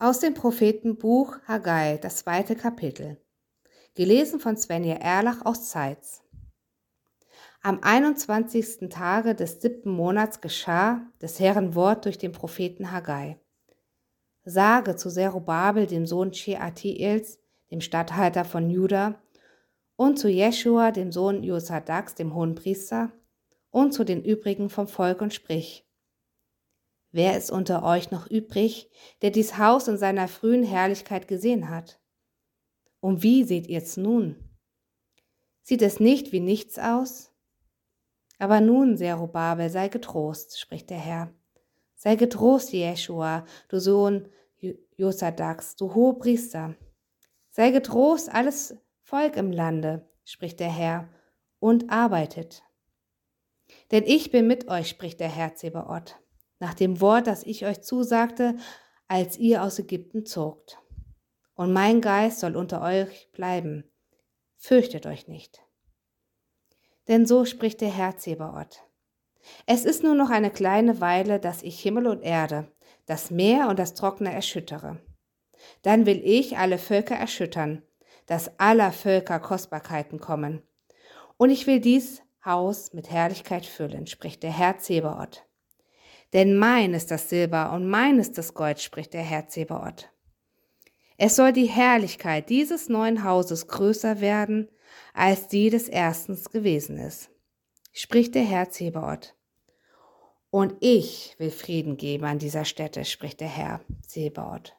Aus dem Prophetenbuch Haggai, das zweite Kapitel. Gelesen von Svenja Erlach aus Zeitz. Am 21. Tage des siebten Monats geschah des Herrn Wort durch den Propheten Haggai. Sage zu Zerubabel, dem Sohn Sheatiels, dem Statthalter von Juda, und zu Jeschua, dem Sohn Josadaks, dem Hohenpriester, und zu den übrigen vom Volk und sprich, Wer ist unter euch noch übrig, der dies Haus in seiner frühen Herrlichkeit gesehen hat? Und wie seht ihr's nun? Sieht es nicht wie nichts aus? Aber nun, Zerubabel, sei getrost, spricht der Herr. Sei getrost, Jeschua, du Sohn Josadaks, du Hohepriester. Sei getrost, alles Volk im Lande, spricht der Herr, und arbeitet. Denn ich bin mit euch, spricht der Herr Zebaoth nach dem Wort, das ich euch zusagte, als ihr aus Ägypten zogt. Und mein Geist soll unter euch bleiben. Fürchtet euch nicht. Denn so spricht der Herr Zebaoth. Es ist nur noch eine kleine Weile, dass ich Himmel und Erde, das Meer und das Trockene erschüttere. Dann will ich alle Völker erschüttern, dass aller Völker Kostbarkeiten kommen. Und ich will dies Haus mit Herrlichkeit füllen, spricht der Herr Zebaoth. Denn mein ist das Silber und mein ist das Gold, spricht der Herr Zebaoth. Es soll die Herrlichkeit dieses neuen Hauses größer werden, als die des erstens gewesen ist, spricht der Herr Zebaoth. Und ich will Frieden geben an dieser Stätte, spricht der Herr Zebaoth.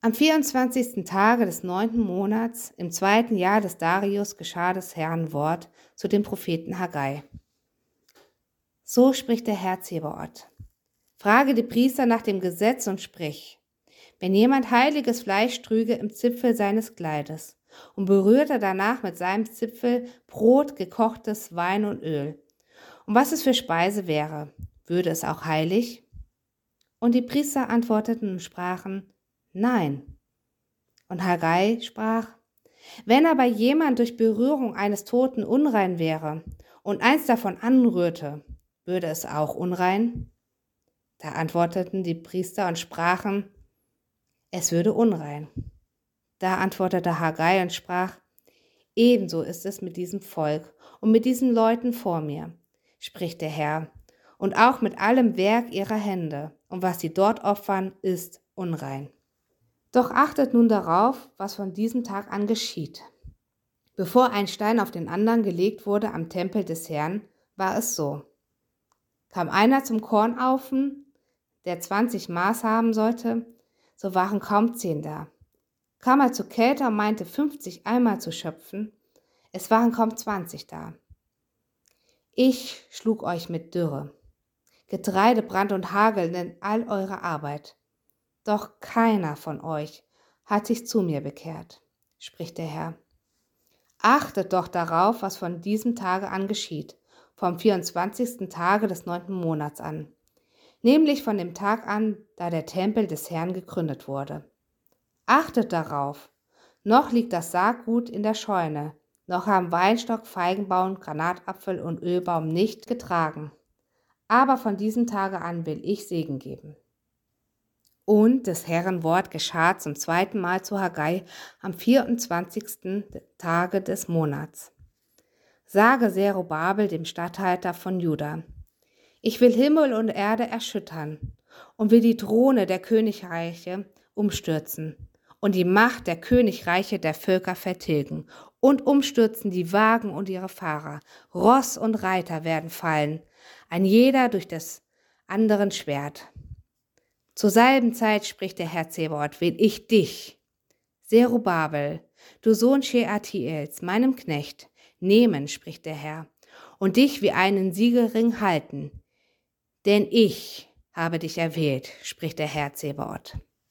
Am 24. Tage des neunten Monats, im zweiten Jahr des Darius, geschah des Herrn Wort zu dem Propheten Haggai. So spricht der Herr Zebaoth. Frage die Priester nach dem Gesetz und sprich, wenn jemand heiliges Fleisch trüge im Zipfel seines Kleides und berührte danach mit seinem Zipfel Brot, gekochtes Wein und Öl, und was es für Speise wäre, würde es auch heilig? Und die Priester antworteten und sprachen, Nein. Und Haggai sprach, wenn aber jemand durch Berührung eines Toten unrein wäre und eins davon anrührte, würde es auch unrein? Da antworteten die Priester und sprachen, es würde unrein. Da antwortete Haggai und sprach, ebenso ist es mit diesem Volk und mit diesen Leuten vor mir, spricht der Herr, und auch mit allem Werk ihrer Hände, und was sie dort opfern, ist unrein. Doch achtet nun darauf, was von diesem Tag an geschieht. Bevor ein Stein auf den anderen gelegt wurde am Tempel des Herrn, war es so. Kam einer zum Kornaufen, der 20 Maß haben sollte, so waren kaum zehn da. Kam er zur Kälte und meinte 50 Eimer zu schöpfen, es waren kaum 20 da. Ich schlug euch mit Dürre, Getreide, Brand und Hagel in all eure Arbeit. Doch keiner von euch hat sich zu mir bekehrt, spricht der Herr. Achtet doch darauf, was von diesem Tage an geschieht vom 24. Tage des neunten Monats an, nämlich von dem Tag an, da der Tempel des Herrn gegründet wurde. Achtet darauf, noch liegt das Saatgut in der Scheune, noch haben Weinstock, Feigenbaum, Granatapfel und Ölbaum nicht getragen. Aber von diesem Tage an will ich Segen geben. Und des Herrn Wort geschah zum zweiten Mal zu Haggai am 24. Tage des Monats. Sage Zerubabel, dem Statthalter von Juda, ich will Himmel und Erde erschüttern und will die Throne der Königreiche umstürzen und die Macht der Königreiche der Völker vertilgen und umstürzen die Wagen und ihre Fahrer. Ross und Reiter werden fallen, ein jeder durch das anderen Schwert. Zur selben Zeit spricht der Herr Zebaoth, will ich dich, Zerubabel, du Sohn Sheatiels, meinem Knecht, nehmen, spricht der Herr, und dich wie einen Siegelring halten. Denn ich habe dich erwählt, spricht der Herr Zebaoth.